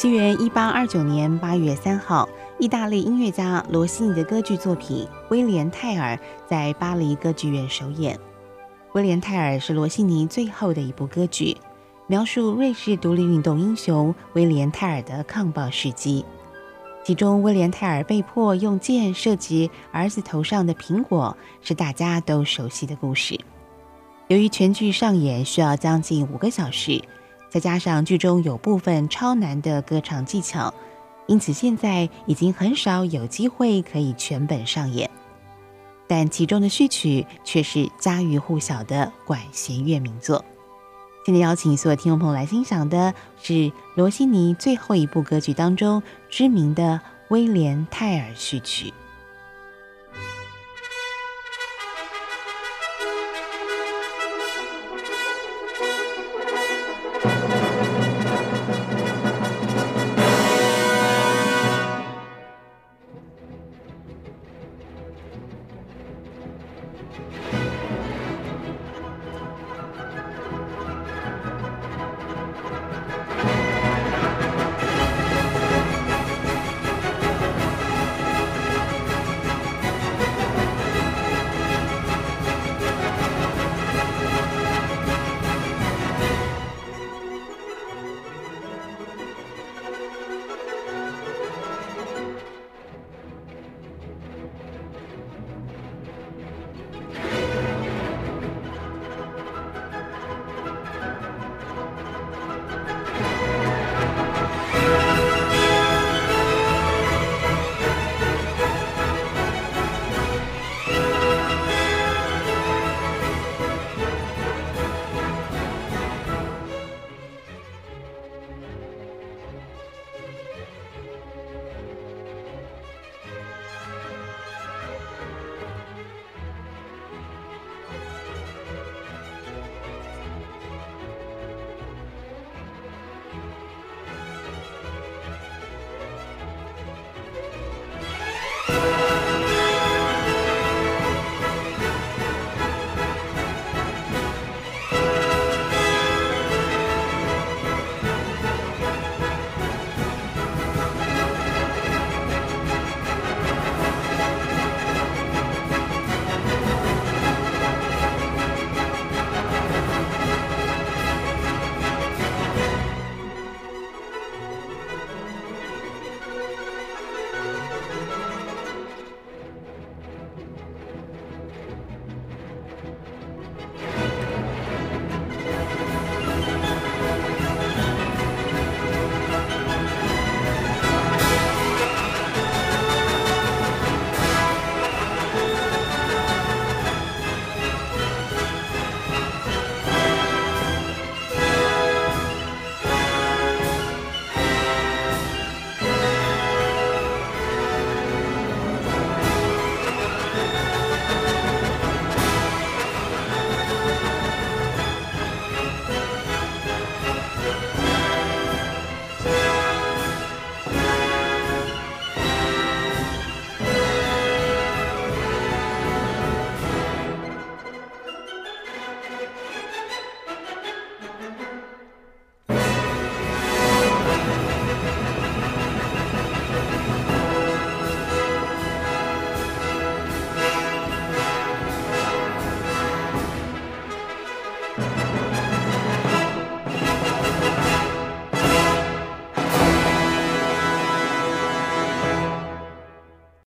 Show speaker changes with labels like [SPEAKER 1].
[SPEAKER 1] 西元一八二九年八月三号，意大利音乐家罗西尼的歌剧作品《威廉泰尔》在巴黎歌剧院首演。《威廉泰尔》是罗西尼最后的一部歌剧，描述瑞士独立运动英雄威廉泰尔的抗暴事迹。其中，威廉泰尔被迫用箭射击儿子头上的苹果，是大家都熟悉的故事。由于全剧上演需要将近五个小时。再加上剧中有部分超难的歌唱技巧，因此现在已经很少有机会可以全本上演。但其中的序曲却是家喻户晓的管弦乐名作。今天邀请所有听众朋友来欣赏的是罗西尼最后一部歌剧当中知名的《威廉泰尔》序曲。